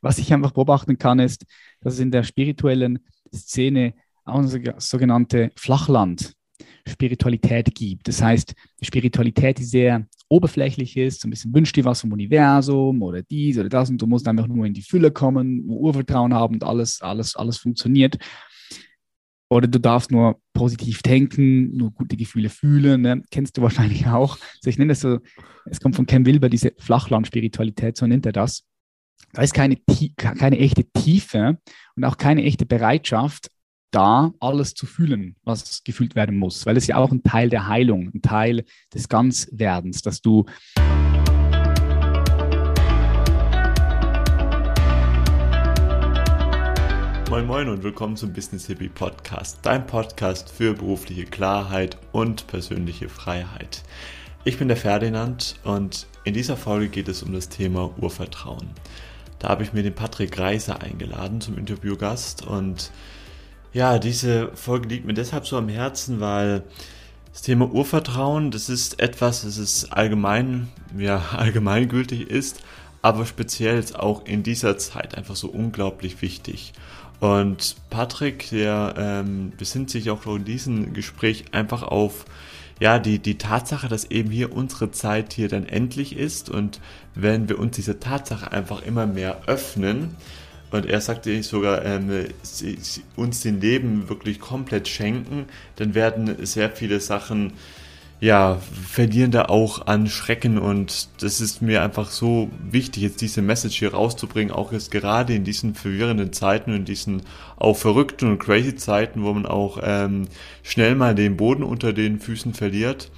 was ich einfach beobachten kann, ist, dass es in der spirituellen Szene auch eine sogenannte Flachland-Spiritualität gibt. Das heißt, Spiritualität, die sehr oberflächlich ist, so ein bisschen wünscht dir was vom Universum oder dies oder das und du musst einfach nur in die Fülle kommen, Urvertrauen haben und alles, alles, alles funktioniert. Oder du darfst nur positiv denken, nur gute Gefühle fühlen. Ne? Kennst du wahrscheinlich auch. Also ich nenne das so, es kommt von Ken Wilber, diese Flachland-Spiritualität, so nennt er das. Da ist keine, keine echte Tiefe und auch keine echte Bereitschaft, da alles zu fühlen, was gefühlt werden muss, weil es ja auch ein Teil der Heilung, ein Teil des Ganzwerdens, dass du Moin Moin und willkommen zum Business Hippie Podcast, dein Podcast für berufliche Klarheit und persönliche Freiheit. Ich bin der Ferdinand und in dieser Folge geht es um das Thema Urvertrauen. Da habe ich mir den Patrick Reiser eingeladen zum Interviewgast und ja, diese Folge liegt mir deshalb so am Herzen, weil das Thema Urvertrauen, das ist etwas, das ist allgemein, ja, allgemeingültig ist, aber speziell auch in dieser Zeit einfach so unglaublich wichtig. Und Patrick, der ähm, besinnt sich auch in diesem Gespräch einfach auf ja, die, die Tatsache, dass eben hier unsere Zeit hier dann endlich ist und wenn wir uns diese Tatsache einfach immer mehr öffnen, und er sagte sogar, ähm, sie, sie, uns den Leben wirklich komplett schenken, dann werden sehr viele Sachen, ja, verlieren da auch an Schrecken und das ist mir einfach so wichtig, jetzt diese Message hier rauszubringen, auch jetzt gerade in diesen verwirrenden Zeiten und in diesen auch verrückten und crazy Zeiten, wo man auch ähm, schnell mal den Boden unter den Füßen verliert.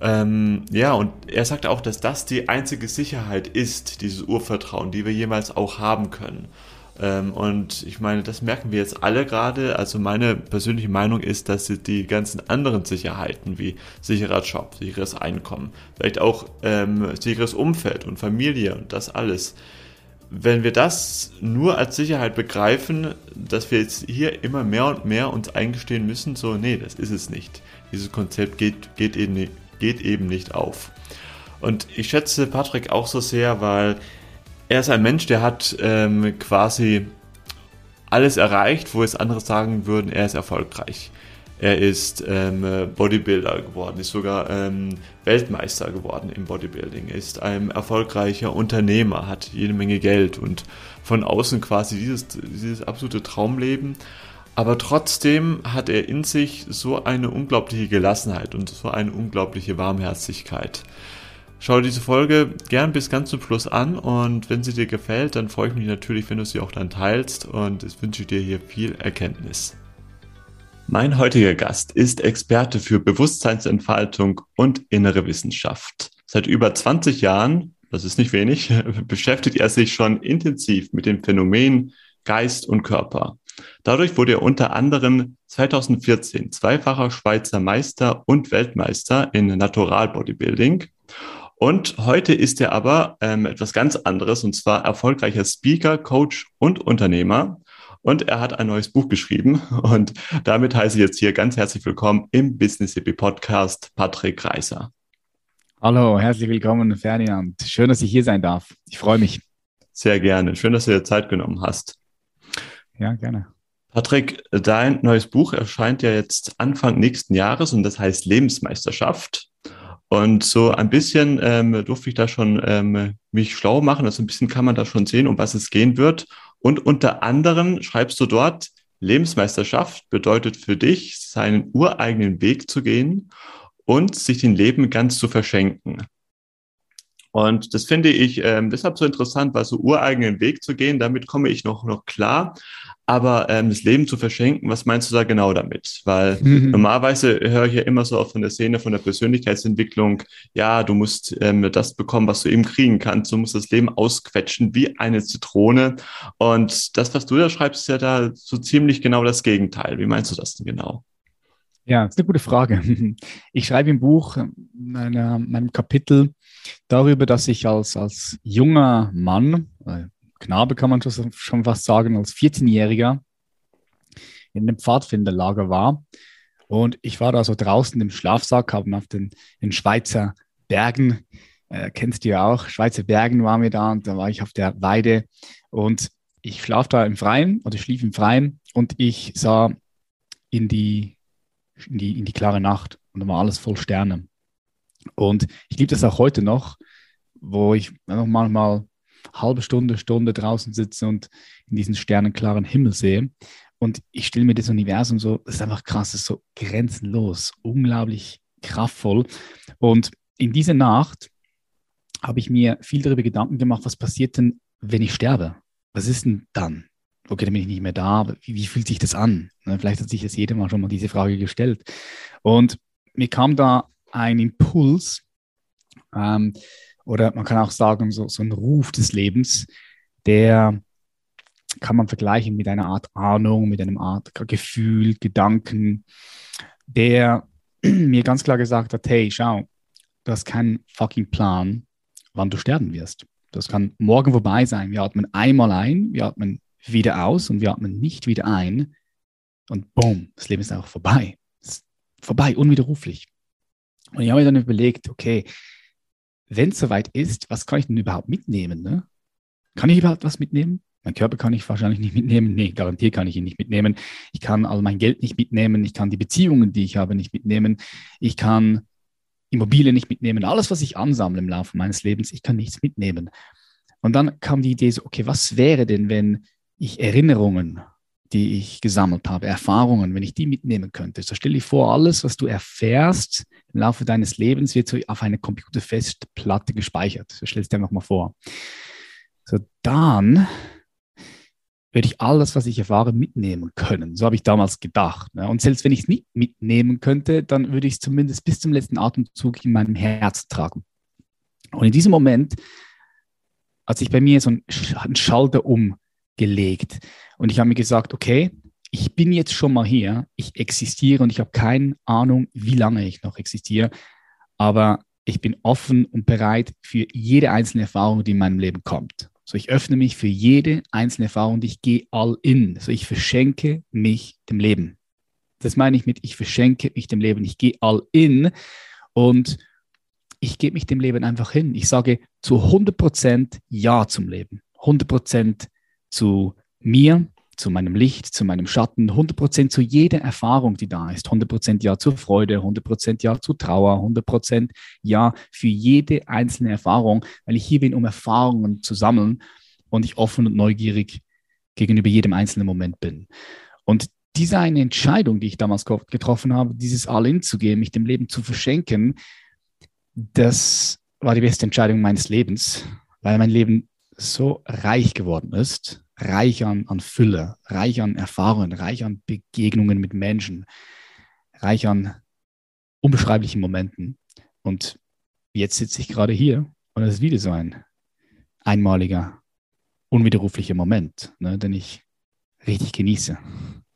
Ähm, ja, und er sagt auch, dass das die einzige Sicherheit ist, dieses Urvertrauen, die wir jemals auch haben können. Ähm, und ich meine, das merken wir jetzt alle gerade. Also meine persönliche Meinung ist, dass die ganzen anderen Sicherheiten wie sicherer Job, sicheres Einkommen, vielleicht auch ähm, sicheres Umfeld und Familie und das alles, wenn wir das nur als Sicherheit begreifen, dass wir jetzt hier immer mehr und mehr uns eingestehen müssen, so, nee, das ist es nicht. Dieses Konzept geht, geht, eben, geht eben nicht auf. Und ich schätze Patrick auch so sehr, weil er ist ein Mensch, der hat ähm, quasi alles erreicht, wo jetzt andere sagen würden, er ist erfolgreich. Er ist ähm, Bodybuilder geworden, ist sogar ähm, Weltmeister geworden im Bodybuilding, ist ein erfolgreicher Unternehmer, hat jede Menge Geld und von außen quasi dieses, dieses absolute Traumleben. Aber trotzdem hat er in sich so eine unglaubliche Gelassenheit und so eine unglaubliche Warmherzigkeit. Schau diese Folge gern bis ganz zum Schluss an und wenn sie dir gefällt, dann freue ich mich natürlich, wenn du sie auch dann teilst und ich wünsche dir hier viel Erkenntnis. Mein heutiger Gast ist Experte für Bewusstseinsentfaltung und innere Wissenschaft. Seit über 20 Jahren, das ist nicht wenig, beschäftigt er sich schon intensiv mit dem Phänomen Geist und Körper. Dadurch wurde er unter anderem 2014 zweifacher Schweizer Meister und Weltmeister in Natural Bodybuilding und heute ist er aber ähm, etwas ganz anderes, und zwar erfolgreicher Speaker, Coach und Unternehmer. Und er hat ein neues Buch geschrieben. Und damit heiße ich jetzt hier ganz herzlich willkommen im Business Hippie Podcast, Patrick Reiser. Hallo, herzlich willkommen, Ferdinand. Schön, dass ich hier sein darf. Ich freue mich. Sehr gerne. Schön, dass du dir Zeit genommen hast. Ja, gerne. Patrick, dein neues Buch erscheint ja jetzt Anfang nächsten Jahres und das heißt Lebensmeisterschaft. Und so ein bisschen ähm, durfte ich da schon ähm, mich schlau machen. Also ein bisschen kann man da schon sehen, um was es gehen wird. Und unter anderem schreibst du dort, Lebensmeisterschaft bedeutet für dich, seinen ureigenen Weg zu gehen und sich den Leben ganz zu verschenken. Und das finde ich ähm, deshalb so interessant, weil so ureigenen Weg zu gehen, damit komme ich noch, noch klar. Aber ähm, das Leben zu verschenken, was meinst du da genau damit? Weil mhm. normalerweise höre ich ja immer so auch von der Szene, von der Persönlichkeitsentwicklung, ja, du musst ähm, das bekommen, was du eben kriegen kannst. Du musst das Leben ausquetschen wie eine Zitrone. Und das, was du da schreibst, ist ja da so ziemlich genau das Gegenteil. Wie meinst du das denn genau? Ja, das ist eine gute Frage. Ich schreibe im Buch meiner, meinem Kapitel darüber, dass ich als, als junger Mann, äh, Knabe kann man schon fast sagen, als 14-Jähriger in einem Pfadfinderlager war. Und ich war da so draußen im Schlafsack, haben auf den, den Schweizer Bergen äh, kennst du ja auch, Schweizer Bergen waren wir da und da war ich auf der Weide und ich schlaf da im Freien oder schlief im Freien und ich sah in die, in die, in die klare Nacht und da war alles voll Sterne. Und ich liebe das auch heute noch, wo ich noch manchmal halbe Stunde, Stunde draußen sitze und in diesen sternenklaren Himmel sehe. Und ich stelle mir das Universum so, das ist einfach krass, das ist so grenzenlos, unglaublich kraftvoll. Und in dieser Nacht habe ich mir viel darüber Gedanken gemacht, was passiert denn, wenn ich sterbe? Was ist denn dann? Okay, dann bin ich nicht mehr da, aber wie, wie fühlt sich das an? Ne, vielleicht hat sich das jeder mal schon mal diese Frage gestellt. Und mir kam da ein Impuls, ähm, oder man kann auch sagen, so, so ein Ruf des Lebens, der kann man vergleichen mit einer Art Ahnung, mit einem Art Gefühl, Gedanken, der mir ganz klar gesagt hat, hey, schau, du hast keinen fucking Plan, wann du sterben wirst. Das kann morgen vorbei sein. Wir atmen einmal ein, wir atmen wieder aus und wir atmen nicht wieder ein. Und boom, das Leben ist einfach vorbei. Ist vorbei, unwiderruflich. Und ich habe mir dann überlegt, okay, wenn es soweit ist, was kann ich denn überhaupt mitnehmen? Ne? Kann ich überhaupt was mitnehmen? Mein Körper kann ich wahrscheinlich nicht mitnehmen. Nee, garantiert kann ich ihn nicht mitnehmen. Ich kann all mein Geld nicht mitnehmen. Ich kann die Beziehungen, die ich habe, nicht mitnehmen. Ich kann Immobilien nicht mitnehmen. Alles, was ich ansammle im Laufe meines Lebens, ich kann nichts mitnehmen. Und dann kam die Idee so, okay, was wäre denn, wenn ich Erinnerungen, die ich gesammelt habe, Erfahrungen, wenn ich die mitnehmen könnte? So stell dir vor, alles, was du erfährst im Laufe deines Lebens, wird so auf eine Computerfestplatte gespeichert. So stell es dir einfach mal vor. So dann werde ich alles, was ich erfahre, mitnehmen können. So habe ich damals gedacht. Ne? Und selbst wenn ich es nicht mitnehmen könnte, dann würde ich es zumindest bis zum letzten Atemzug in meinem Herz tragen. Und in diesem Moment hat sich bei mir so ein, ein Schalter umgelegt. Und ich habe mir gesagt, okay, ich bin jetzt schon mal hier, ich existiere und ich habe keine Ahnung, wie lange ich noch existiere, aber ich bin offen und bereit für jede einzelne Erfahrung, die in meinem Leben kommt. So, ich öffne mich für jede einzelne Erfahrung und ich gehe all in. So, ich verschenke mich dem Leben. Das meine ich mit, ich verschenke mich dem Leben. Ich gehe all in und ich gebe mich dem Leben einfach hin. Ich sage zu 100% Ja zum Leben. 100% zu mir, zu meinem Licht, zu meinem Schatten, 100% zu jeder Erfahrung, die da ist. 100% Ja zur Freude, 100% Ja zu Trauer, 100% Ja für jede einzelne Erfahrung, weil ich hier bin, um Erfahrungen zu sammeln und ich offen und neugierig gegenüber jedem einzelnen Moment bin. Und diese eine Entscheidung, die ich damals getroffen habe, dieses All-In zu gehen, mich dem Leben zu verschenken, das war die beste Entscheidung meines Lebens, weil mein Leben so reich geworden ist, reich an, an Fülle, reich an Erfahrungen, reich an Begegnungen mit Menschen, reich an unbeschreiblichen Momenten. Und jetzt sitze ich gerade hier und es ist wieder so ein einmaliger, unwiderruflicher Moment, ne, den ich richtig genieße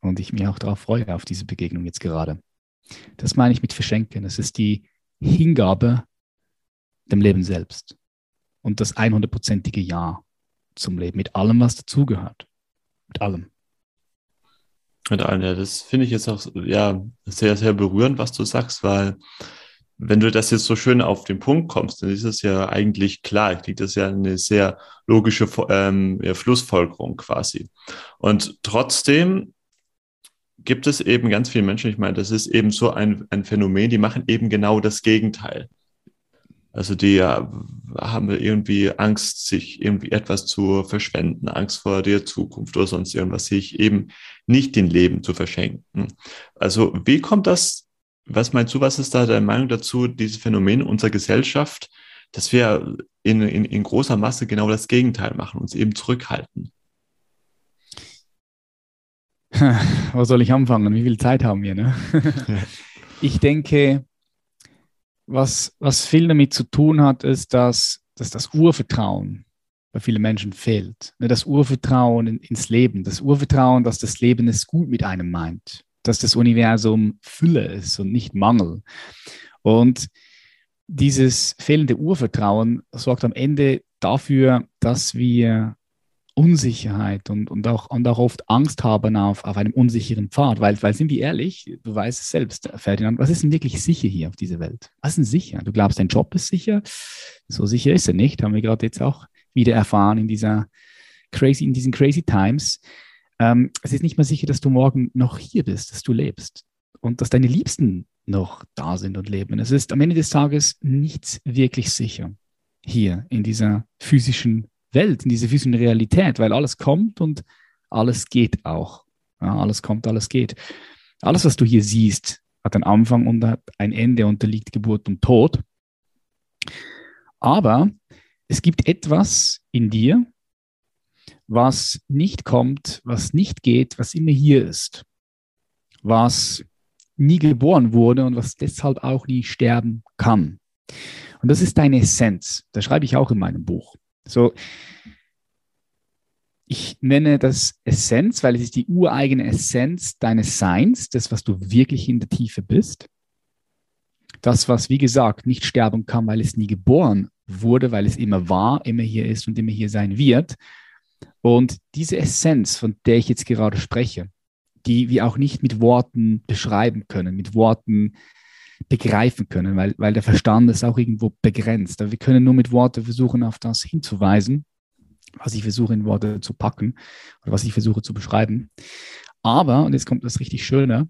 und ich mich auch darauf freue, auf diese Begegnung jetzt gerade. Das meine ich mit Verschenken. Es ist die Hingabe dem Leben selbst und das 100%ige Ja zum Leben, mit allem, was dazugehört. Mit allem. Mit allem, ja. Das finde ich jetzt auch ja, sehr, sehr berührend, was du sagst, weil wenn du das jetzt so schön auf den Punkt kommst, dann ist es ja eigentlich klar. Denke, das ja eine sehr logische ähm, ja, Schlussfolgerung quasi. Und trotzdem gibt es eben ganz viele Menschen, ich meine, das ist eben so ein, ein Phänomen, die machen eben genau das Gegenteil. Also die ja, haben irgendwie Angst, sich irgendwie etwas zu verschwenden, Angst vor der Zukunft oder sonst irgendwas, sich eben nicht den Leben zu verschenken. Also wie kommt das, was meinst du, was ist da deine Meinung dazu, dieses Phänomen unserer Gesellschaft, dass wir in, in, in großer Masse genau das Gegenteil machen, uns eben zurückhalten? Wo soll ich anfangen? Wie viel Zeit haben wir? Ne? ich denke, was, was viel damit zu tun hat, ist, dass, dass das Urvertrauen bei vielen Menschen fehlt. Ne, das Urvertrauen in, ins Leben, das Urvertrauen, dass das Leben es gut mit einem meint, dass das Universum Fülle ist und nicht Mangel. Und dieses fehlende Urvertrauen sorgt am Ende dafür, dass wir Unsicherheit und, und, auch, und auch oft Angst haben auf, auf einem unsicheren Pfad. Weil, weil, sind wir ehrlich, du weißt es selbst, Ferdinand, was ist denn wirklich sicher hier auf dieser Welt? Was ist denn sicher? Du glaubst, dein Job ist sicher? So sicher ist er nicht, haben wir gerade jetzt auch wieder erfahren in, dieser crazy, in diesen crazy times. Ähm, es ist nicht mal sicher, dass du morgen noch hier bist, dass du lebst und dass deine Liebsten noch da sind und leben. Es ist am Ende des Tages nichts wirklich sicher hier in dieser physischen Welt, in dieser physischen Realität, weil alles kommt und alles geht auch. Ja, alles kommt, alles geht. Alles, was du hier siehst, hat einen Anfang und hat ein Ende, unterliegt Geburt und Tod. Aber es gibt etwas in dir, was nicht kommt, was nicht geht, was immer hier ist, was nie geboren wurde und was deshalb auch nie sterben kann. Und das ist deine Essenz. Das schreibe ich auch in meinem Buch. So, ich nenne das Essenz, weil es ist die ureigene Essenz deines Seins, das, was du wirklich in der Tiefe bist. Das, was, wie gesagt, nicht sterben kann, weil es nie geboren wurde, weil es immer war, immer hier ist und immer hier sein wird. Und diese Essenz, von der ich jetzt gerade spreche, die wir auch nicht mit Worten beschreiben können, mit Worten begreifen können, weil, weil der Verstand ist auch irgendwo begrenzt. Wir können nur mit Worten versuchen, auf das hinzuweisen, was ich versuche in Worte zu packen oder was ich versuche zu beschreiben. Aber, und jetzt kommt das richtig Schöne,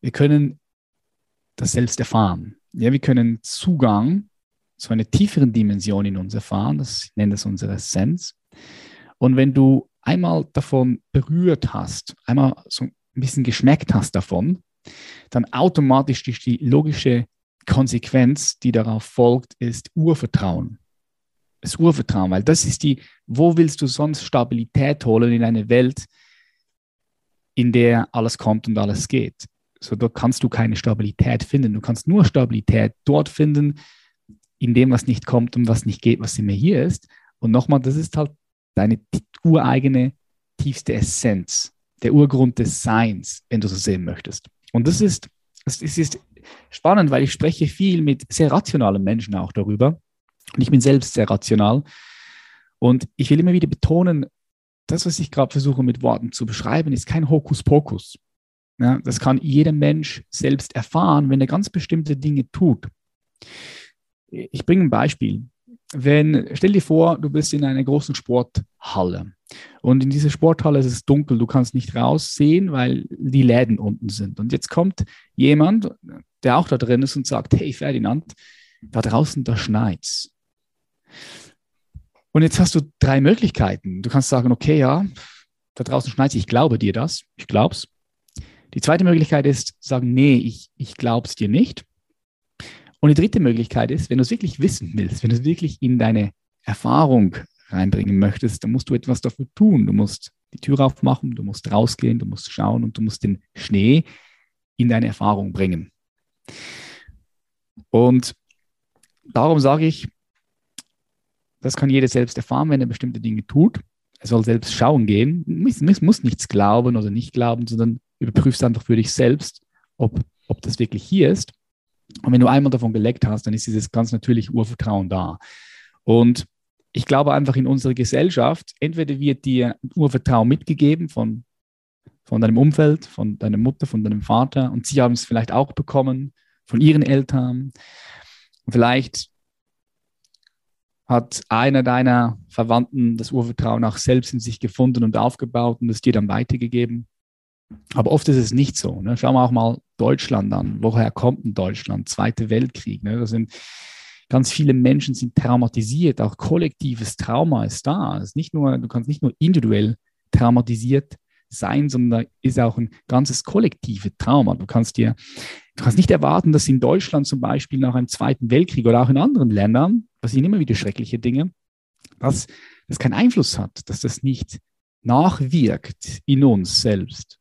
wir können das selbst erfahren. Ja, wir können Zugang zu einer tieferen Dimension in uns erfahren, das nenne das unsere Essenz. Und wenn du einmal davon berührt hast, einmal so ein bisschen geschmeckt hast davon, dann automatisch die logische Konsequenz, die darauf folgt, ist Urvertrauen. Das Urvertrauen, weil das ist die, wo willst du sonst Stabilität holen in eine Welt, in der alles kommt und alles geht? So, dort kannst du keine Stabilität finden. Du kannst nur Stabilität dort finden, in dem, was nicht kommt und was nicht geht, was immer hier ist. Und nochmal, das ist halt deine ureigene, tiefste Essenz, der Urgrund des Seins, wenn du so sehen möchtest. Und das ist, das ist spannend, weil ich spreche viel mit sehr rationalen Menschen auch darüber. Und ich bin selbst sehr rational. Und ich will immer wieder betonen, das, was ich gerade versuche mit Worten zu beschreiben, ist kein Hokuspokus. Ja, das kann jeder Mensch selbst erfahren, wenn er ganz bestimmte Dinge tut. Ich bringe ein Beispiel wenn, stell dir vor, du bist in einer großen Sporthalle und in dieser Sporthalle ist es dunkel, du kannst nicht raussehen, weil die Läden unten sind. Und jetzt kommt jemand, der auch da drin ist und sagt, hey Ferdinand, da draußen, da schneit's. Und jetzt hast du drei Möglichkeiten. Du kannst sagen, okay, ja, da draußen schneit's, ich glaube dir das, ich glaub's. Die zweite Möglichkeit ist, sagen, nee, ich, ich glaub's dir nicht. Und die dritte Möglichkeit ist, wenn du es wirklich wissen willst, wenn du es wirklich in deine Erfahrung reinbringen möchtest, dann musst du etwas dafür tun. Du musst die Tür aufmachen, du musst rausgehen, du musst schauen und du musst den Schnee in deine Erfahrung bringen. Und darum sage ich, das kann jeder selbst erfahren, wenn er bestimmte Dinge tut. Er soll selbst schauen gehen. Es muss nichts glauben oder nicht glauben, sondern überprüfst einfach für dich selbst, ob, ob das wirklich hier ist. Und wenn du einmal davon geleckt hast, dann ist dieses ganz natürliche Urvertrauen da. Und ich glaube einfach in unserer Gesellschaft, entweder wird dir Urvertrauen mitgegeben von, von deinem Umfeld, von deiner Mutter, von deinem Vater und sie haben es vielleicht auch bekommen von ihren Eltern. vielleicht hat einer deiner Verwandten das Urvertrauen auch selbst in sich gefunden und aufgebaut und es dir dann weitergegeben. Aber oft ist es nicht so. Ne? Schauen wir auch mal Deutschland an. Woher kommt denn Deutschland? Zweite Weltkrieg. Ne? Da sind ganz viele Menschen sind traumatisiert. Auch kollektives Trauma ist da. ist nicht nur, du kannst nicht nur individuell traumatisiert sein, sondern da ist auch ein ganzes kollektives Trauma. Du kannst dir, du kannst nicht erwarten, dass in Deutschland zum Beispiel nach einem Zweiten Weltkrieg oder auch in anderen Ländern, passieren immer wieder schreckliche Dinge, dass das keinen Einfluss hat, dass das nicht nachwirkt in uns selbst.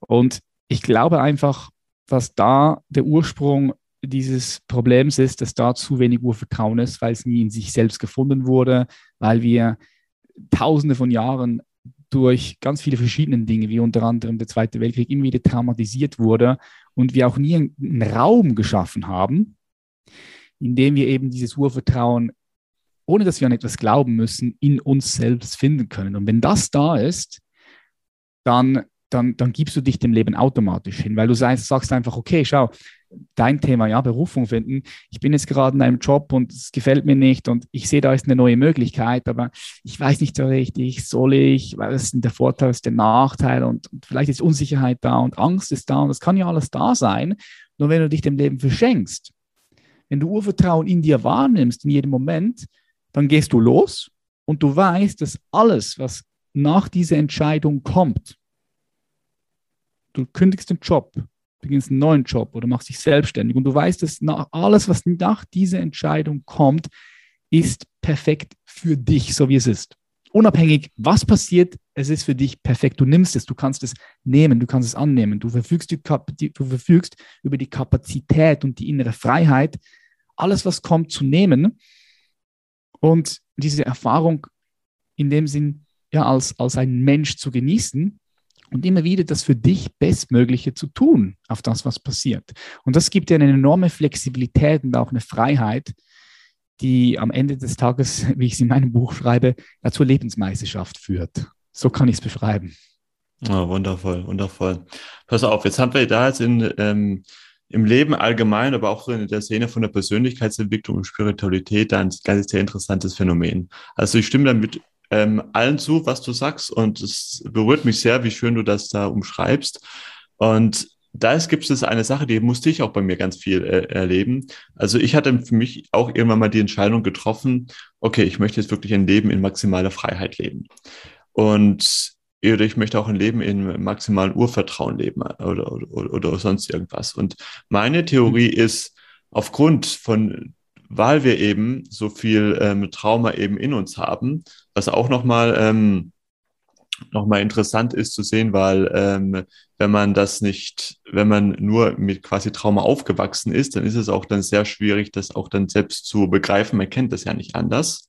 Und ich glaube einfach, dass da der Ursprung dieses Problems ist, dass da zu wenig Urvertrauen ist, weil es nie in sich selbst gefunden wurde, weil wir tausende von Jahren durch ganz viele verschiedene Dinge, wie unter anderem der Zweite Weltkrieg, immer wieder traumatisiert wurde und wir auch nie einen Raum geschaffen haben, in dem wir eben dieses Urvertrauen ohne dass wir an etwas glauben müssen, in uns selbst finden können. Und wenn das da ist, dann, dann, dann gibst du dich dem Leben automatisch hin, weil du sagst, einfach, okay, schau, dein Thema, ja, Berufung finden. Ich bin jetzt gerade in einem Job und es gefällt mir nicht und ich sehe, da ist eine neue Möglichkeit, aber ich weiß nicht so richtig, soll ich, weil es ist der Vorteil, ist der Nachteil und, und vielleicht ist Unsicherheit da und Angst ist da und das kann ja alles da sein. Nur wenn du dich dem Leben verschenkst, wenn du Urvertrauen in dir wahrnimmst, in jedem Moment, dann gehst du los und du weißt, dass alles, was nach dieser Entscheidung kommt, du kündigst den Job, beginnst einen neuen Job oder machst dich selbstständig und du weißt, dass nach, alles, was nach dieser Entscheidung kommt, ist perfekt für dich, so wie es ist. Unabhängig, was passiert, es ist für dich perfekt. Du nimmst es, du kannst es nehmen, du kannst es annehmen. Du verfügst, die, du verfügst über die Kapazität und die innere Freiheit, alles, was kommt, zu nehmen und diese Erfahrung in dem Sinn ja als, als ein Mensch zu genießen und immer wieder das für dich Bestmögliche zu tun auf das, was passiert. Und das gibt dir eine enorme Flexibilität und auch eine Freiheit, die am Ende des Tages, wie ich es in meinem Buch schreibe, ja, zur Lebensmeisterschaft führt. So kann ich es beschreiben. Oh, wundervoll, wundervoll. Pass auf, jetzt haben wir da jetzt in, ähm, im Leben allgemein, aber auch in der Szene von der Persönlichkeitsentwicklung und Spiritualität ein ganz sehr interessantes Phänomen. Also ich stimme damit ähm, allen zu, was du sagst und es berührt mich sehr, wie schön du das da umschreibst. Und da gibt es eine Sache, die musste ich auch bei mir ganz viel äh, erleben. Also ich hatte für mich auch irgendwann mal die Entscheidung getroffen, okay, ich möchte jetzt wirklich ein Leben in maximaler Freiheit leben. Und oder ich möchte auch ein Leben in maximalen Urvertrauen leben oder, oder, oder sonst irgendwas. Und meine Theorie mhm. ist, aufgrund von, weil wir eben so viel ähm, Trauma eben in uns haben, was auch nochmal ähm, nochmal interessant ist zu sehen, weil ähm, wenn man das nicht, wenn man nur mit quasi Trauma aufgewachsen ist, dann ist es auch dann sehr schwierig, das auch dann selbst zu begreifen. Man kennt das ja nicht anders.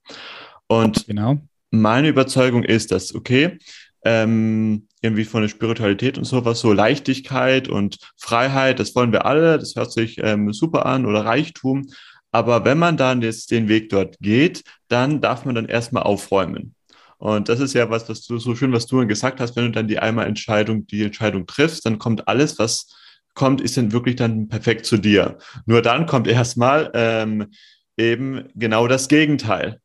Und genau. meine Überzeugung ist, dass, okay, ähm, irgendwie von der Spiritualität und sowas, so Leichtigkeit und Freiheit, das wollen wir alle, das hört sich ähm, super an oder Reichtum. Aber wenn man dann jetzt den Weg dort geht, dann darf man dann erstmal aufräumen. Und das ist ja was, was du so schön, was du gesagt hast, wenn du dann die einmal Entscheidung, die Entscheidung triffst, dann kommt alles, was kommt, ist dann wirklich dann perfekt zu dir. Nur dann kommt erstmal ähm, eben genau das Gegenteil.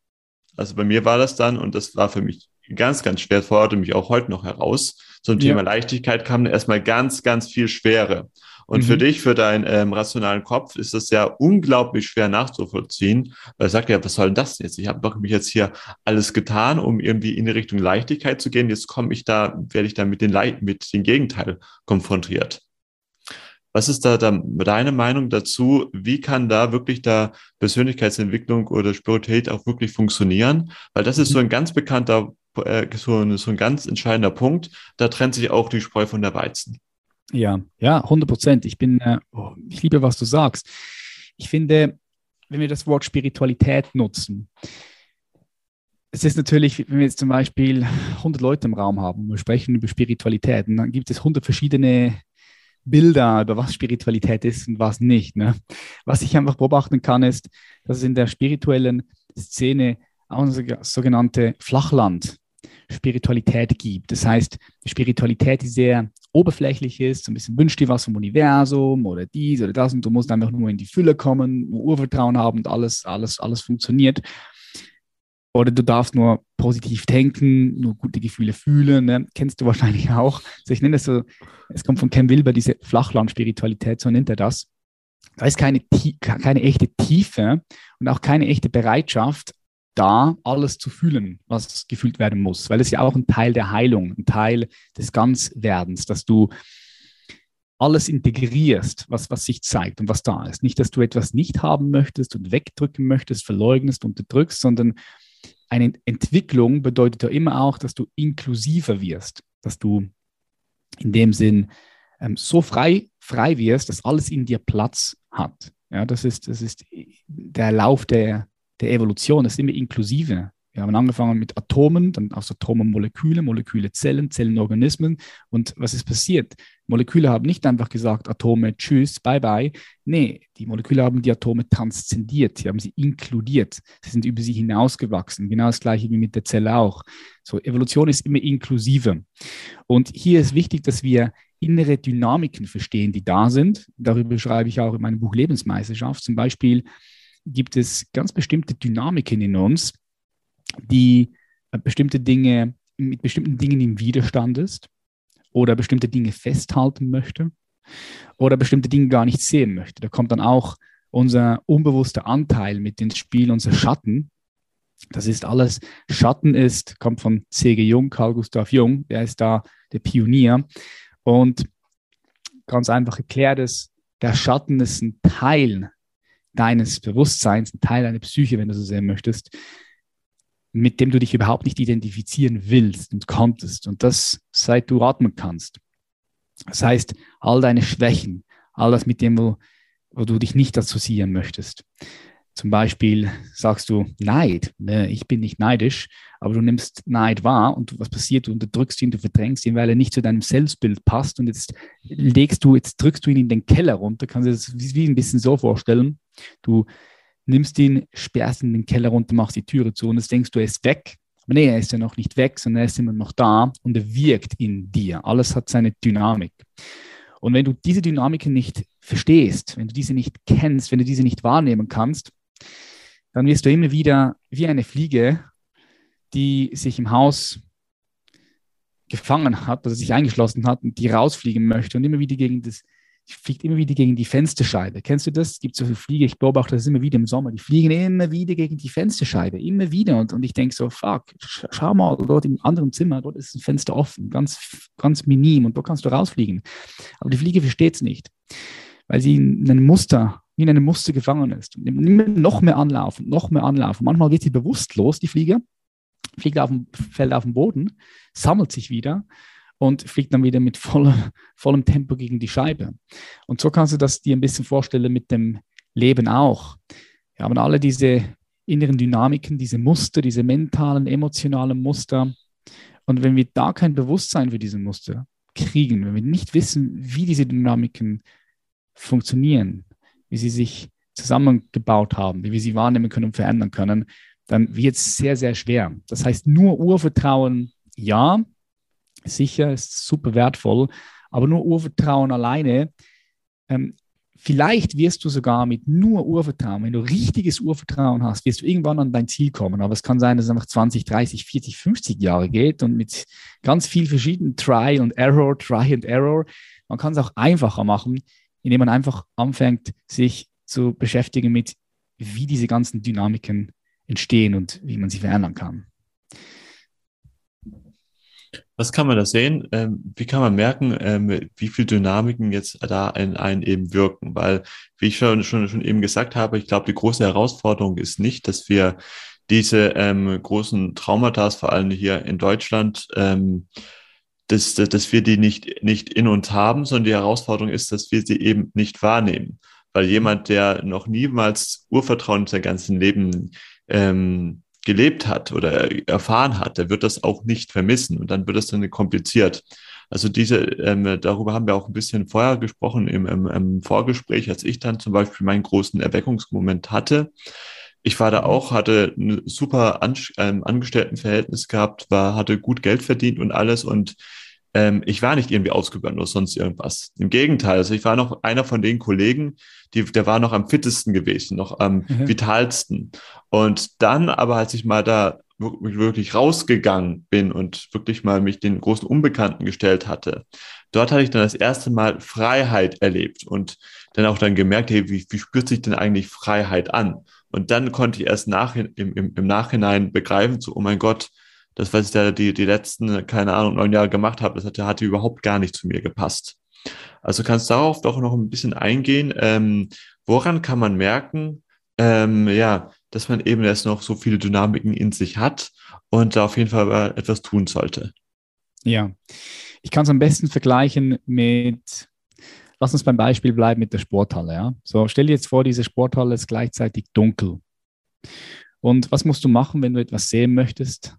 Also bei mir war das dann, und das war für mich ganz, ganz schwer, forderte mich auch heute noch heraus. Zum Thema ja. Leichtigkeit kam erstmal ganz, ganz viel Schwere. Und mhm. für dich, für deinen ähm, rationalen Kopf, ist das ja unglaublich schwer nachzuvollziehen, weil er sagt ja, was soll denn das jetzt? Ich habe doch mich jetzt hier alles getan, um irgendwie in die Richtung Leichtigkeit zu gehen. Jetzt komme ich da, werde ich da mit den, Le mit dem Gegenteil konfrontiert. Was ist da, da deine Meinung dazu? Wie kann da wirklich da Persönlichkeitsentwicklung oder Spiritualität auch wirklich funktionieren? Weil das ist so mhm. ein ganz bekannter äh, so, ein, so ein ganz entscheidender Punkt. Da trennt sich auch die Spreu von der Weizen. Ja, ja, 100 Prozent. Ich bin, äh, oh, ich liebe, was du sagst. Ich finde, wenn wir das Wort Spiritualität nutzen, es ist natürlich, wenn wir jetzt zum Beispiel 100 Leute im Raum haben, wir sprechen über Spiritualität, und dann gibt es 100 verschiedene Bilder über was Spiritualität ist und was nicht. Ne? Was ich einfach beobachten kann, ist, dass es in der spirituellen Szene auch eine sogenannte Flachland Spiritualität gibt. Das heißt, Spiritualität, die sehr oberflächlich ist, so ein bisschen wünscht dir was vom Universum oder dies oder das und du musst einfach nur in die Fülle kommen, Urvertrauen haben und alles, alles, alles funktioniert. Oder du darfst nur positiv denken, nur gute Gefühle fühlen. Ne? Kennst du wahrscheinlich auch. Also ich nenne es so, es kommt von Ken Wilber, diese Flachland-Spiritualität, so nennt er das. Da ist keine, keine echte Tiefe und auch keine echte Bereitschaft, da alles zu fühlen, was gefühlt werden muss, weil es ja auch ein Teil der Heilung, ein Teil des Ganzwerdens, dass du alles integrierst, was, was sich zeigt und was da ist. Nicht, dass du etwas nicht haben möchtest und wegdrücken möchtest, verleugnest, unterdrückst, sondern eine Entwicklung bedeutet ja immer auch, dass du inklusiver wirst, dass du in dem Sinn ähm, so frei, frei wirst, dass alles in dir Platz hat. Ja, das ist, das ist der Lauf der, der Evolution, ist immer inklusive. Wir haben angefangen mit Atomen, dann aus Atomen Moleküle, Moleküle Zellen, Zellen Organismen. Und was ist passiert? Moleküle haben nicht einfach gesagt, Atome, tschüss, bye bye. Nee, die Moleküle haben die Atome transzendiert, sie haben sie inkludiert, sie sind über sie hinausgewachsen. Genau das gleiche wie mit der Zelle auch. So, Evolution ist immer inklusive. Und hier ist wichtig, dass wir innere Dynamiken verstehen, die da sind. Darüber schreibe ich auch in meinem Buch Lebensmeisterschaft. Zum Beispiel gibt es ganz bestimmte Dynamiken in uns, die äh, bestimmte Dinge mit bestimmten Dingen im Widerstand ist oder bestimmte Dinge festhalten möchte oder bestimmte Dinge gar nicht sehen möchte. Da kommt dann auch unser unbewusster Anteil mit ins Spiel, unser Schatten. Das ist alles, Schatten ist, kommt von C.G. Jung, Carl Gustav Jung, der ist da der Pionier. Und ganz einfach erklärt es, der Schatten ist ein Teil deines Bewusstseins, ein Teil deiner Psyche, wenn du so sehen möchtest, mit dem du dich überhaupt nicht identifizieren willst und konntest. Und das seit du atmen kannst. Das heißt, all deine Schwächen, all das, mit dem, wo, wo du dich nicht assoziieren möchtest. Zum Beispiel sagst du Neid. Ne, ich bin nicht neidisch, aber du nimmst Neid wahr und was passiert? Du unterdrückst ihn, du verdrängst ihn, weil er nicht zu deinem Selbstbild passt. Und jetzt legst du, jetzt drückst du ihn in den Keller runter. Kannst du das wie ein bisschen so vorstellen. Du nimmst ihn, sperrst ihn in den Keller runter, machst die Türe zu und jetzt denkst du, er ist weg. Aber nee, er ist ja noch nicht weg, sondern er ist immer noch da und er wirkt in dir. Alles hat seine Dynamik. Und wenn du diese Dynamiken nicht verstehst, wenn du diese nicht kennst, wenn du diese nicht wahrnehmen kannst, dann wirst du immer wieder wie eine Fliege, die sich im Haus gefangen hat, also sich eingeschlossen hat und die rausfliegen möchte und immer wieder gegen das fliegt immer wieder gegen die Fensterscheibe. Kennst du das? Es gibt so viele Fliege, ich beobachte das immer wieder im Sommer, die fliegen immer wieder gegen die Fensterscheibe, immer wieder. Und, und ich denke so, fuck, schau mal, dort im anderen Zimmer, dort ist ein Fenster offen, ganz, ganz minim und dort kannst du rausfliegen. Aber die Fliege versteht es nicht, weil sie in einem Muster, wie in einem Muster gefangen ist. Und immer noch mehr anlaufen, noch mehr anlaufen. Manchmal geht sie bewusstlos, die Fliege, fliegt auf dem, fällt auf den Boden, sammelt sich wieder und fliegt dann wieder mit voller, vollem Tempo gegen die Scheibe. Und so kannst du das dir ein bisschen vorstellen mit dem Leben auch. Wir haben alle diese inneren Dynamiken, diese Muster, diese mentalen, emotionalen Muster. Und wenn wir da kein Bewusstsein für diese Muster kriegen, wenn wir nicht wissen, wie diese Dynamiken funktionieren, wie sie sich zusammengebaut haben, wie wir sie wahrnehmen können und verändern können, dann wird es sehr, sehr schwer. Das heißt, nur Urvertrauen, ja, sicher, ist super wertvoll, aber nur Urvertrauen alleine, ähm, vielleicht wirst du sogar mit nur Urvertrauen, wenn du richtiges Urvertrauen hast, wirst du irgendwann an dein Ziel kommen. Aber es kann sein, dass es einfach 20, 30, 40, 50 Jahre geht und mit ganz viel verschiedenen Try und Error, Try and Error. Man kann es auch einfacher machen, indem man einfach anfängt, sich zu beschäftigen mit, wie diese ganzen Dynamiken entstehen und wie man sie verändern kann. Was kann man da sehen? Ähm, wie kann man merken, ähm, wie viel Dynamiken jetzt da in einen eben wirken? Weil, wie ich schon, schon, schon eben gesagt habe, ich glaube, die große Herausforderung ist nicht, dass wir diese ähm, großen Traumata, vor allem hier in Deutschland, ähm, dass, dass wir die nicht, nicht in uns haben, sondern die Herausforderung ist, dass wir sie eben nicht wahrnehmen. Weil jemand, der noch niemals Urvertrauen in sein ganzes Leben ähm, gelebt hat oder erfahren hat, der wird das auch nicht vermissen und dann wird es dann kompliziert. Also diese, ähm, darüber haben wir auch ein bisschen vorher gesprochen im, im, im Vorgespräch, als ich dann zum Beispiel meinen großen Erweckungsmoment hatte. Ich war da auch, hatte ein super An ähm, Angestelltenverhältnis gehabt, war, hatte gut Geld verdient und alles und ähm, ich war nicht irgendwie ausgebrannt oder sonst irgendwas. Im Gegenteil, also ich war noch einer von den Kollegen, die, der war noch am fittesten gewesen, noch am mhm. vitalsten. Und dann aber, als ich mal da wirklich rausgegangen bin und wirklich mal mich den großen Unbekannten gestellt hatte, dort hatte ich dann das erste Mal Freiheit erlebt und dann auch dann gemerkt, hey, wie, wie spürt sich denn eigentlich Freiheit an? Und dann konnte ich erst nach, im, im, im Nachhinein begreifen, so, oh mein Gott, das, was ich da die, die letzten, keine Ahnung, neun Jahre gemacht habe, das hatte, hatte überhaupt gar nicht zu mir gepasst. Also kannst darauf doch noch ein bisschen eingehen. Ähm, woran kann man merken, ähm, ja, dass man eben erst noch so viele Dynamiken in sich hat und da auf jeden Fall etwas tun sollte? Ja, ich kann es am besten vergleichen mit, lass uns beim Beispiel bleiben mit der Sporthalle. Ja? So, stell dir jetzt vor, diese Sporthalle ist gleichzeitig dunkel. Und was musst du machen, wenn du etwas sehen möchtest?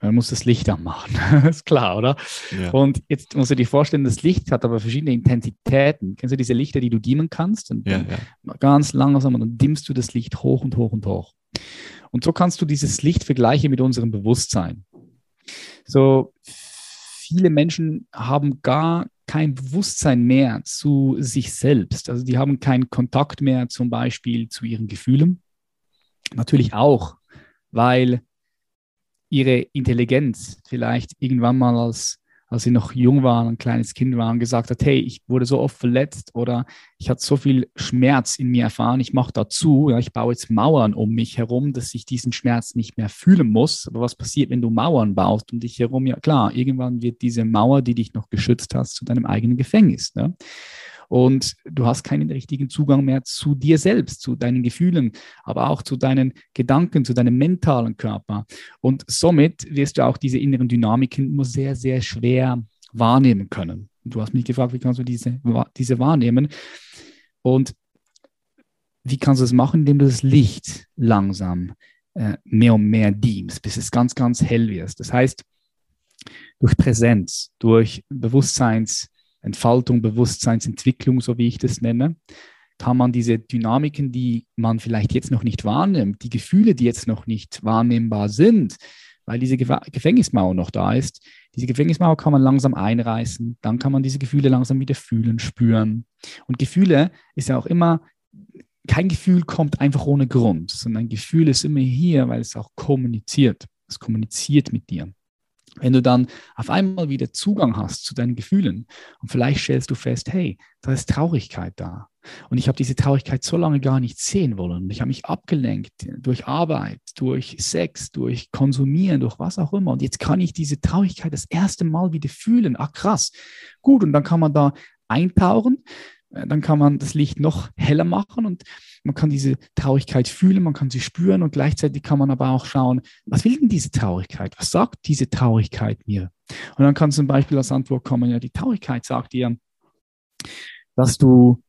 Man muss das Licht anmachen. ist klar, oder? Ja. Und jetzt musst du dir vorstellen, das Licht hat aber verschiedene Intensitäten. Kennst du diese Lichter, die du dimmen kannst? Und ja, ja. ganz langsam und dann dimmst du das Licht hoch und hoch und hoch. Und so kannst du dieses Licht vergleichen mit unserem Bewusstsein. So viele Menschen haben gar kein Bewusstsein mehr zu sich selbst. Also die haben keinen Kontakt mehr zum Beispiel zu ihren Gefühlen. Natürlich auch, weil ihre Intelligenz vielleicht irgendwann mal als, als sie noch jung waren, ein kleines Kind waren, gesagt hat, hey, ich wurde so oft verletzt oder ich hatte so viel Schmerz in mir erfahren, ich mache dazu, ja, ich baue jetzt Mauern um mich herum, dass ich diesen Schmerz nicht mehr fühlen muss. Aber was passiert, wenn du Mauern baust um dich herum? Ja klar, irgendwann wird diese Mauer, die dich noch geschützt hast, zu deinem eigenen Gefängnis. Ne? Und du hast keinen richtigen Zugang mehr zu dir selbst, zu deinen Gefühlen, aber auch zu deinen Gedanken, zu deinem mentalen Körper. Und somit wirst du auch diese inneren Dynamiken nur sehr, sehr schwer wahrnehmen können. Du hast mich gefragt, wie kannst du diese, diese wahrnehmen? Und wie kannst du es machen, indem du das Licht langsam äh, mehr und mehr diemst, bis es ganz, ganz hell wird. Das heißt, durch Präsenz, durch Bewusstseins, Entfaltung, Bewusstseinsentwicklung, so wie ich das nenne, kann man diese Dynamiken, die man vielleicht jetzt noch nicht wahrnimmt, die Gefühle, die jetzt noch nicht wahrnehmbar sind, weil diese Gefängnismauer noch da ist, diese Gefängnismauer kann man langsam einreißen, dann kann man diese Gefühle langsam wieder fühlen, spüren. Und Gefühle ist ja auch immer, kein Gefühl kommt einfach ohne Grund, sondern ein Gefühl ist immer hier, weil es auch kommuniziert. Es kommuniziert mit dir. Wenn du dann auf einmal wieder Zugang hast zu deinen Gefühlen und vielleicht stellst du fest, hey, da ist Traurigkeit da. Und ich habe diese Traurigkeit so lange gar nicht sehen wollen. Ich habe mich abgelenkt durch Arbeit, durch Sex, durch Konsumieren, durch was auch immer. Und jetzt kann ich diese Traurigkeit das erste Mal wieder fühlen. Ach krass. Gut, und dann kann man da eintauchen dann kann man das Licht noch heller machen und man kann diese Traurigkeit fühlen, man kann sie spüren und gleichzeitig kann man aber auch schauen, was will denn diese Traurigkeit? Was sagt diese Traurigkeit mir? Und dann kann zum Beispiel als Antwort kommen, ja, die Traurigkeit sagt dir, dass du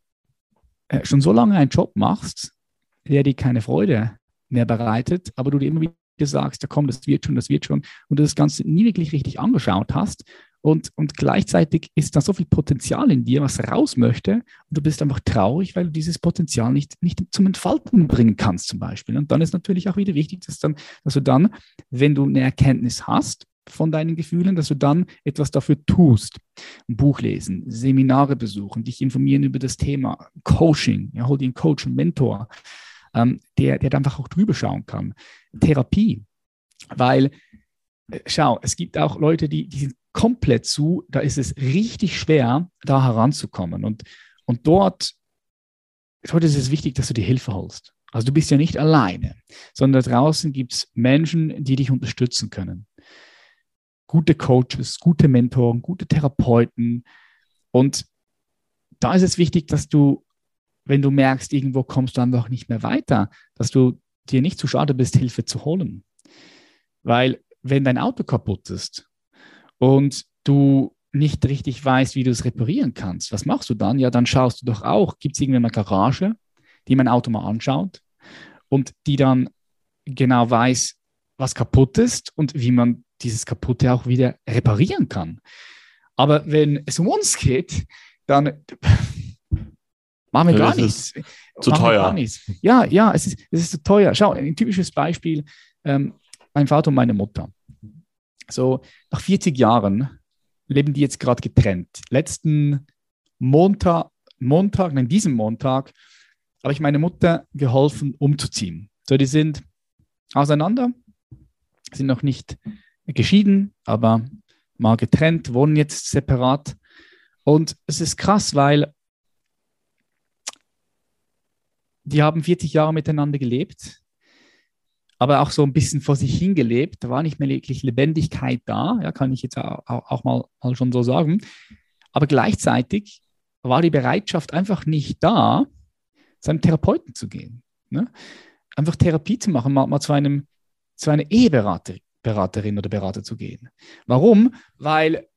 äh, schon so lange einen Job machst, der dir keine Freude mehr bereitet, aber du dir immer wieder sagst, ja komm, das wird schon, das wird schon, und du das Ganze nie wirklich richtig angeschaut hast und, und gleichzeitig ist da so viel Potenzial in dir, was raus möchte. Und du bist einfach traurig, weil du dieses Potenzial nicht, nicht zum Entfalten bringen kannst, zum Beispiel. Und dann ist natürlich auch wieder wichtig, dass, dann, dass du dann, wenn du eine Erkenntnis hast von deinen Gefühlen, dass du dann etwas dafür tust. Ein Buch lesen, Seminare besuchen, dich informieren über das Thema Coaching. Ja, hol dir einen Coach, einen Mentor, ähm, der, der einfach auch drüber schauen kann. Therapie. Weil äh, schau, es gibt auch Leute, die, die sind komplett zu, da ist es richtig schwer, da heranzukommen. Und, und dort, dort ist es wichtig, dass du dir Hilfe holst. Also du bist ja nicht alleine, sondern draußen gibt es Menschen, die dich unterstützen können. Gute Coaches, gute Mentoren, gute Therapeuten. Und da ist es wichtig, dass du, wenn du merkst, irgendwo kommst du einfach nicht mehr weiter, dass du dir nicht zu schade bist, Hilfe zu holen. Weil wenn dein Auto kaputt ist und du nicht richtig weißt, wie du es reparieren kannst, was machst du dann? Ja, dann schaust du doch auch, gibt es irgendeine Garage, die mein Auto mal anschaut und die dann genau weiß, was kaputt ist und wie man dieses Kaputte auch wieder reparieren kann. Aber wenn es um uns geht, dann machen wir gar nichts. Zu teuer. Nichts. Ja, ja, es ist, es ist zu teuer. Schau, ein typisches Beispiel, ähm, mein Vater und meine Mutter. So, nach 40 Jahren leben die jetzt gerade getrennt. Letzten Montag, Montag, nein, diesen Montag, habe ich meine Mutter geholfen, umzuziehen. So, die sind auseinander, sind noch nicht geschieden, aber mal getrennt, wohnen jetzt separat. Und es ist krass, weil die haben 40 Jahre miteinander gelebt aber auch so ein bisschen vor sich hingelebt. Da war nicht mehr wirklich Lebendigkeit da, ja, kann ich jetzt auch, auch mal, mal schon so sagen. Aber gleichzeitig war die Bereitschaft einfach nicht da, zu einem Therapeuten zu gehen. Ne? Einfach Therapie zu machen, mal, mal zu, einem, zu einer Eheberaterin oder Berater zu gehen. Warum? Weil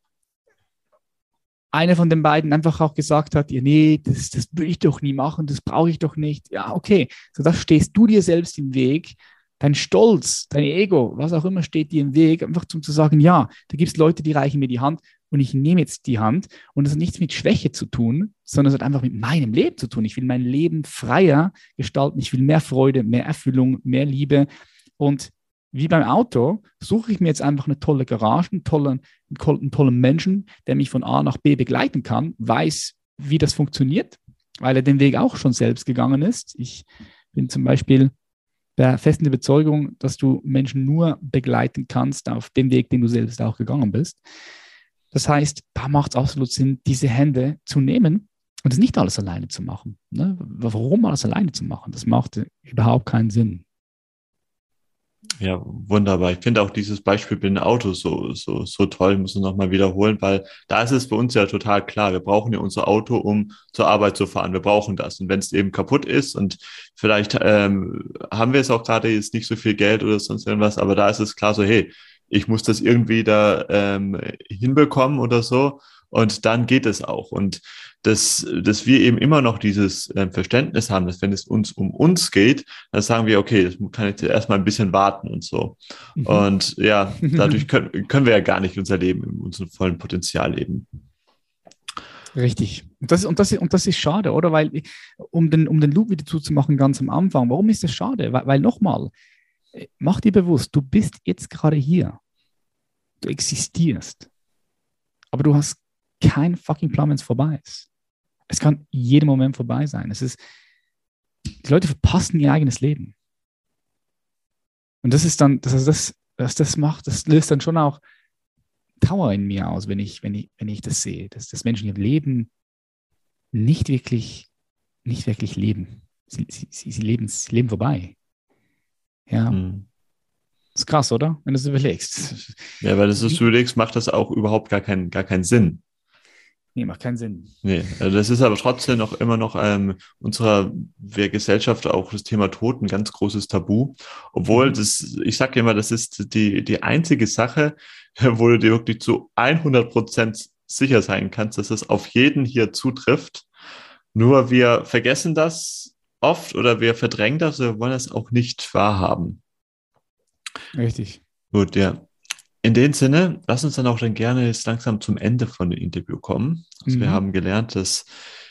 einer von den beiden einfach auch gesagt hat, ja, nee, das, das will ich doch nie machen, das brauche ich doch nicht. Ja, okay, so das stehst du dir selbst im Weg, dein Stolz, dein Ego, was auch immer steht dir im Weg, einfach zum zu sagen, ja, da gibt es Leute, die reichen mir die Hand und ich nehme jetzt die Hand und das hat nichts mit Schwäche zu tun, sondern es hat einfach mit meinem Leben zu tun. Ich will mein Leben freier gestalten, ich will mehr Freude, mehr Erfüllung, mehr Liebe und wie beim Auto suche ich mir jetzt einfach eine tolle Garage, einen tollen, einen tollen Menschen, der mich von A nach B begleiten kann, weiß, wie das funktioniert, weil er den Weg auch schon selbst gegangen ist. Ich bin zum Beispiel der festen Überzeugung, dass du Menschen nur begleiten kannst auf dem Weg, den du selbst auch gegangen bist. Das heißt, da macht es absolut Sinn, diese Hände zu nehmen und es nicht alles alleine zu machen. Ne? Warum alles alleine zu machen? Das macht überhaupt keinen Sinn. Ja, wunderbar. Ich finde auch dieses Beispiel mit dem Auto so, so, so toll, muss ich nochmal wiederholen, weil da ist es für uns ja total klar. Wir brauchen ja unser Auto, um zur Arbeit zu fahren. Wir brauchen das. Und wenn es eben kaputt ist und vielleicht ähm, haben wir es auch gerade jetzt nicht so viel Geld oder sonst irgendwas, aber da ist es klar so, hey, ich muss das irgendwie da ähm, hinbekommen oder so. Und dann geht es auch. Und dass, dass wir eben immer noch dieses äh, Verständnis haben, dass wenn es uns um uns geht, dann sagen wir, okay, das kann jetzt erstmal ein bisschen warten und so. Mhm. Und ja, dadurch können, können wir ja gar nicht unser Leben in unserem vollen Potenzial leben. Richtig. Und das, und, das, und das ist schade, oder? Weil, um den, um den Loop wieder zuzumachen, ganz am Anfang, warum ist das schade? Weil, weil nochmal, äh, mach dir bewusst, du bist jetzt gerade hier. Du existierst. Aber du hast keinen fucking Plan, wenn es vorbei ist. Es kann jeden Moment vorbei sein. Es ist, die Leute verpassen ihr eigenes Leben. Und das ist dann, das, das, das, das macht, das löst dann schon auch Trauer in mir aus, wenn ich, wenn ich, wenn ich das sehe, dass, dass Menschen ihr Leben nicht wirklich, nicht wirklich leben. Sie, sie, sie, leben, sie leben vorbei. Ja. Hm. Das ist krass, oder? Wenn du es überlegst. Ja, weil du es überlegst, macht das auch überhaupt gar keinen, gar keinen Sinn. Nee, macht keinen Sinn. Nee, also das ist aber trotzdem noch immer noch ähm, unserer Gesellschaft auch das Thema Tod ein ganz großes Tabu. Obwohl mhm. das, ich sage immer, das ist die, die einzige Sache, wo du dir wirklich zu 100 Prozent sicher sein kannst, dass es auf jeden hier zutrifft. Nur wir vergessen das oft oder wir verdrängen das oder wollen es auch nicht wahrhaben. Richtig. Gut, ja. In dem Sinne, lass uns dann auch dann gerne jetzt langsam zum Ende von dem Interview kommen. Also mhm. Wir haben gelernt, dass,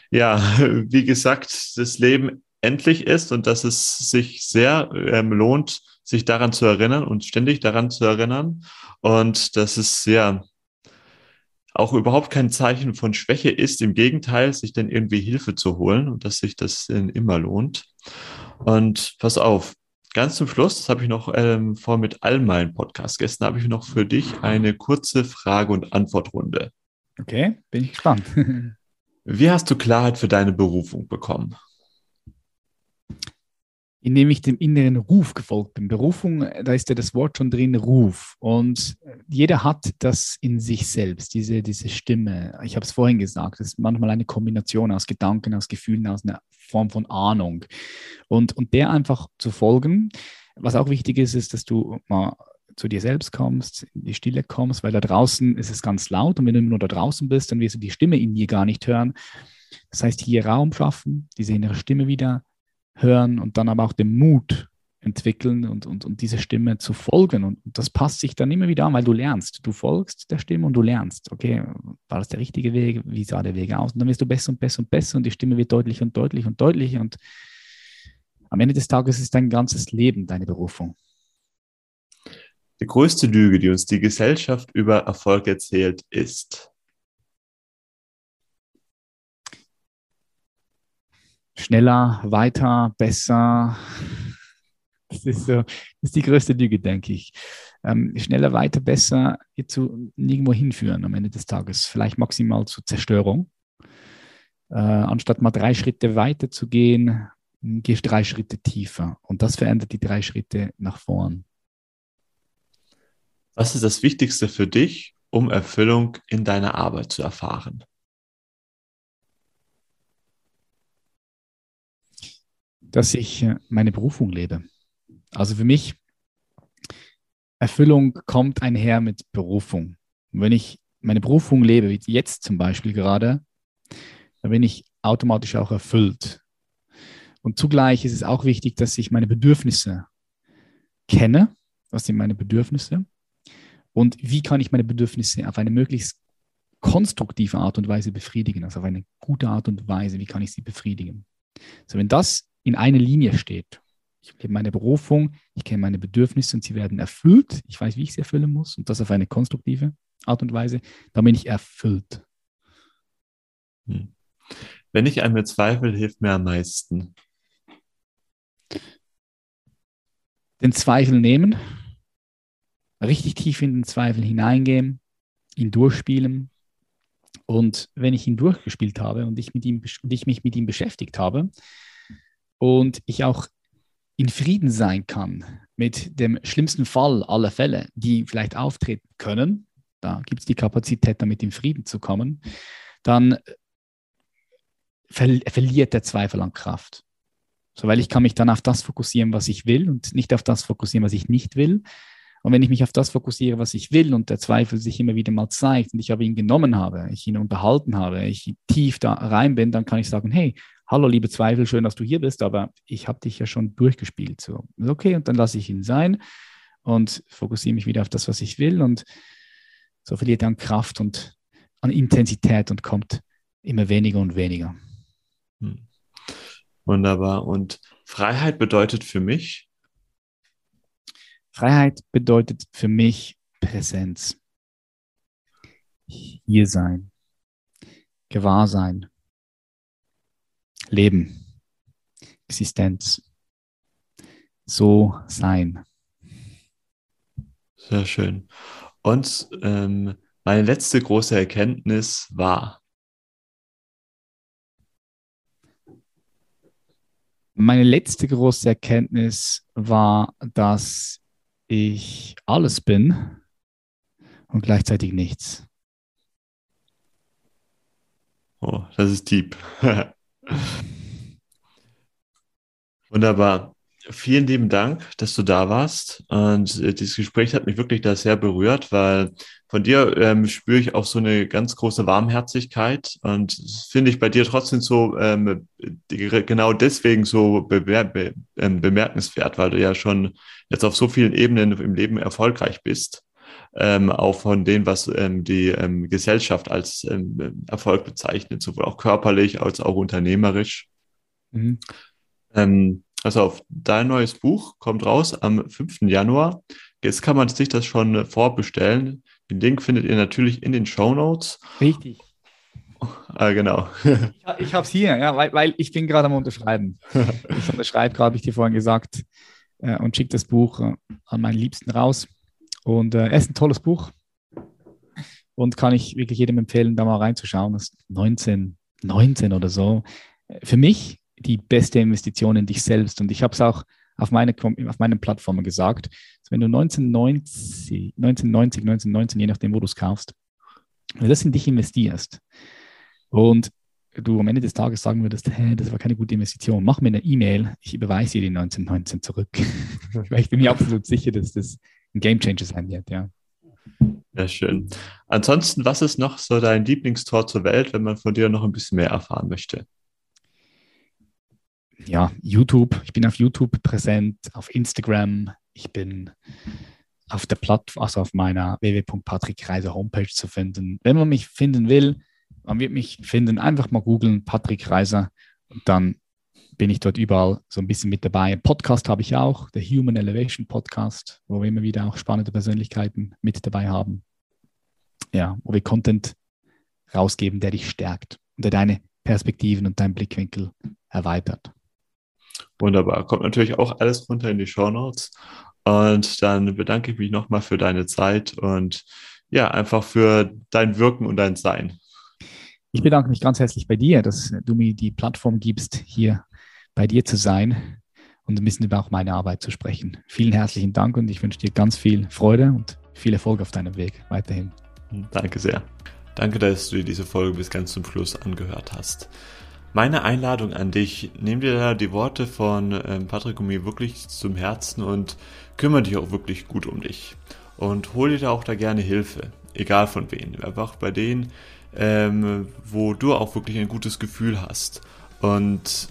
ja, wie gesagt, das Leben endlich ist und dass es sich sehr ähm, lohnt, sich daran zu erinnern und ständig daran zu erinnern. Und dass es ja auch überhaupt kein Zeichen von Schwäche ist. Im Gegenteil, sich dann irgendwie Hilfe zu holen und dass sich das immer lohnt. Und pass auf, ganz zum Schluss, das habe ich noch ähm, vor mit all meinen Podcast-Gästen, habe ich noch für dich eine kurze Frage- und Antwortrunde. Okay, bin ich gespannt. Wie hast du Klarheit für deine Berufung bekommen? Indem ich dem inneren Ruf gefolgt bin. Berufung, da ist ja das Wort schon drin, Ruf. Und jeder hat das in sich selbst, diese, diese Stimme. Ich habe es vorhin gesagt, das ist manchmal eine Kombination aus Gedanken, aus Gefühlen, aus einer Form von Ahnung. Und, und der einfach zu folgen. Was auch wichtig ist, ist, dass du mal zu dir selbst kommst, in die Stille kommst, weil da draußen ist es ganz laut und wenn du nur da draußen bist, dann wirst du die Stimme in dir gar nicht hören. Das heißt, hier Raum schaffen, diese innere Stimme wieder hören und dann aber auch den Mut entwickeln und, und, und diese Stimme zu folgen. Und das passt sich dann immer wieder an, weil du lernst. Du folgst der Stimme und du lernst. Okay, war das der richtige Weg? Wie sah der Weg aus? Und dann wirst du besser und besser und besser und die Stimme wird deutlicher und deutlicher und deutlicher. Und am Ende des Tages ist dein ganzes Leben deine Berufung. Die größte Lüge, die uns die Gesellschaft über Erfolg erzählt, ist. Schneller, weiter, besser, das ist, so, das ist die größte Lüge, denke ich. Ähm, schneller, weiter, besser wird zu nirgendwo hinführen am Ende des Tages. Vielleicht maximal zur Zerstörung. Äh, anstatt mal drei Schritte weiter zu gehen, gehst drei Schritte tiefer. Und das verändert die drei Schritte nach vorn. Was ist das Wichtigste für dich, um Erfüllung in deiner Arbeit zu erfahren? Dass ich äh, meine Berufung lebe. Also für mich, Erfüllung kommt einher mit Berufung. Und wenn ich meine Berufung lebe, wie jetzt zum Beispiel gerade, dann bin ich automatisch auch erfüllt. Und zugleich ist es auch wichtig, dass ich meine Bedürfnisse kenne, was sind meine Bedürfnisse und wie kann ich meine Bedürfnisse auf eine möglichst konstruktive Art und Weise befriedigen, also auf eine gute Art und Weise, wie kann ich sie befriedigen. So, wenn das in einer Linie steht, ich lebe meine Berufung, ich kenne meine Bedürfnisse und sie werden erfüllt, ich weiß, wie ich sie erfüllen muss und das auf eine konstruktive Art und Weise, dann bin ich erfüllt. Hm. Wenn ich einmal zweifle, hilft mir am meisten. Den Zweifel nehmen, richtig tief in den Zweifel hineingehen, ihn durchspielen. Und wenn ich ihn durchgespielt habe und ich, mit ihm, und ich mich mit ihm beschäftigt habe und ich auch in Frieden sein kann mit dem schlimmsten Fall aller Fälle, die vielleicht auftreten können, da gibt es die Kapazität, damit in Frieden zu kommen, dann ver verliert der Zweifel an Kraft. So, weil ich kann mich dann auf das fokussieren, was ich will und nicht auf das fokussieren, was ich nicht will. Und wenn ich mich auf das fokussiere, was ich will und der Zweifel sich immer wieder mal zeigt und ich aber ihn genommen habe, ich ihn unterhalten habe, ich tief da rein bin, dann kann ich sagen, hey, hallo liebe Zweifel, schön, dass du hier bist, aber ich habe dich ja schon durchgespielt. So, okay, und dann lasse ich ihn sein und fokussiere mich wieder auf das, was ich will und so verliert er an Kraft und an Intensität und kommt immer weniger und weniger. Hm. Wunderbar. Und Freiheit bedeutet für mich? Freiheit bedeutet für mich Präsenz. Hier sein. Gewahr sein. Leben. Existenz. So sein. Sehr schön. Und ähm, meine letzte große Erkenntnis war, Meine letzte große Erkenntnis war, dass ich alles bin und gleichzeitig nichts. Oh, das ist deep. Wunderbar. Vielen lieben Dank, dass du da warst. Und äh, dieses Gespräch hat mich wirklich da sehr berührt, weil von dir ähm, spüre ich auch so eine ganz große Warmherzigkeit. Und finde ich bei dir trotzdem so ähm, genau deswegen so bemer be ähm, bemerkenswert, weil du ja schon jetzt auf so vielen Ebenen im Leben erfolgreich bist. Ähm, auch von dem, was ähm, die ähm, Gesellschaft als ähm, Erfolg bezeichnet, sowohl auch körperlich als auch unternehmerisch. Mhm. Ähm, also auf dein neues Buch kommt raus am 5. Januar. Jetzt kann man sich das schon vorbestellen. Den Link findet ihr natürlich in den Show Notes. Richtig. Ah, genau. ich ich habe es hier, ja, weil, weil ich bin gerade am Unterschreiben. ich unterschreibe gerade, habe ich dir vorhin gesagt, äh, und schicke das Buch äh, an meinen Liebsten raus. Und äh, ist ein tolles Buch und kann ich wirklich jedem empfehlen, da mal reinzuschauen. Das ist 19, 19 oder so. Für mich die beste Investition in dich selbst. Und ich habe es auch auf, meine, auf meinen Plattformen gesagt. Also wenn du 1990, 1990, 1919, je nachdem, wo du es kaufst, wenn du das in dich investierst und du am Ende des Tages sagen würdest, hey, das war keine gute Investition, mach mir eine E-Mail, ich überweise dir die 1919 zurück. ich bin mir absolut sicher, dass das ein Gamechanger sein wird, ja. Sehr schön. Ansonsten, was ist noch so dein Lieblingstor zur Welt, wenn man von dir noch ein bisschen mehr erfahren möchte? ja, YouTube. Ich bin auf YouTube präsent, auf Instagram. Ich bin auf der Plattform, also auf meiner www.patrickreiser Homepage zu finden. Wenn man mich finden will, man wird mich finden, einfach mal googeln, Patrick Reiser, und dann bin ich dort überall so ein bisschen mit dabei. Ein Podcast habe ich auch, der Human Elevation Podcast, wo wir immer wieder auch spannende Persönlichkeiten mit dabei haben. Ja, wo wir Content rausgeben, der dich stärkt und der deine Perspektiven und deinen Blickwinkel erweitert. Wunderbar. Kommt natürlich auch alles runter in die Show Notes. Und dann bedanke ich mich nochmal für deine Zeit und ja, einfach für dein Wirken und dein Sein. Ich bedanke mich ganz herzlich bei dir, dass du mir die Plattform gibst, hier bei dir zu sein und ein bisschen über auch meine Arbeit zu sprechen. Vielen herzlichen Dank und ich wünsche dir ganz viel Freude und viel Erfolg auf deinem Weg weiterhin. Danke sehr. Danke, dass du dir diese Folge bis ganz zum Schluss angehört hast. Meine Einladung an dich, nimm dir da die Worte von ähm, Patrick mir wirklich zum Herzen und kümmere dich auch wirklich gut um dich. Und hol dir da auch da gerne Hilfe, egal von wem. Einfach bei denen, ähm, wo du auch wirklich ein gutes Gefühl hast. Und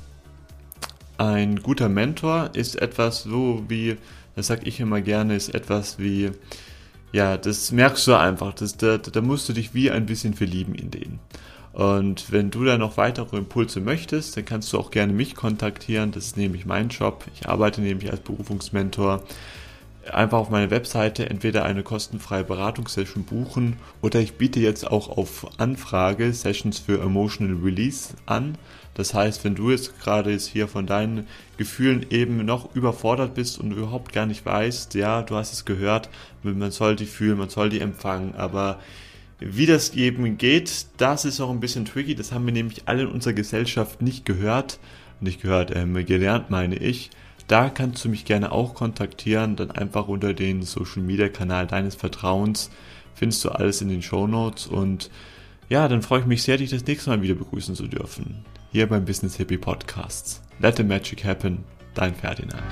ein guter Mentor ist etwas so wie das sage ich immer gerne, ist etwas wie, ja, das merkst du einfach, das, da, da musst du dich wie ein bisschen verlieben in den. Und wenn du da noch weitere Impulse möchtest, dann kannst du auch gerne mich kontaktieren. Das ist nämlich mein Job. Ich arbeite nämlich als Berufungsmentor. Einfach auf meiner Webseite entweder eine kostenfreie Beratungssession buchen oder ich biete jetzt auch auf Anfrage Sessions für Emotional Release an. Das heißt, wenn du jetzt gerade jetzt hier von deinen Gefühlen eben noch überfordert bist und überhaupt gar nicht weißt, ja, du hast es gehört, man soll die fühlen, man soll die empfangen, aber wie das eben geht, das ist auch ein bisschen tricky. Das haben wir nämlich alle in unserer Gesellschaft nicht gehört. Nicht gehört, ähm, gelernt meine ich. Da kannst du mich gerne auch kontaktieren. Dann einfach unter den Social Media Kanal deines Vertrauens findest du alles in den Show Notes. Und ja, dann freue ich mich sehr, dich das nächste Mal wieder begrüßen zu dürfen hier beim Business Hippie Podcasts. Let the Magic Happen, dein Ferdinand.